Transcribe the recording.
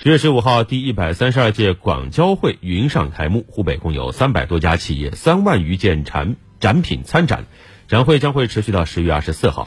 十月十五号第一百三十二届广交会云上开幕湖北共有三百多家企业三万余件产展品参展展会将会持续到十月二十四号。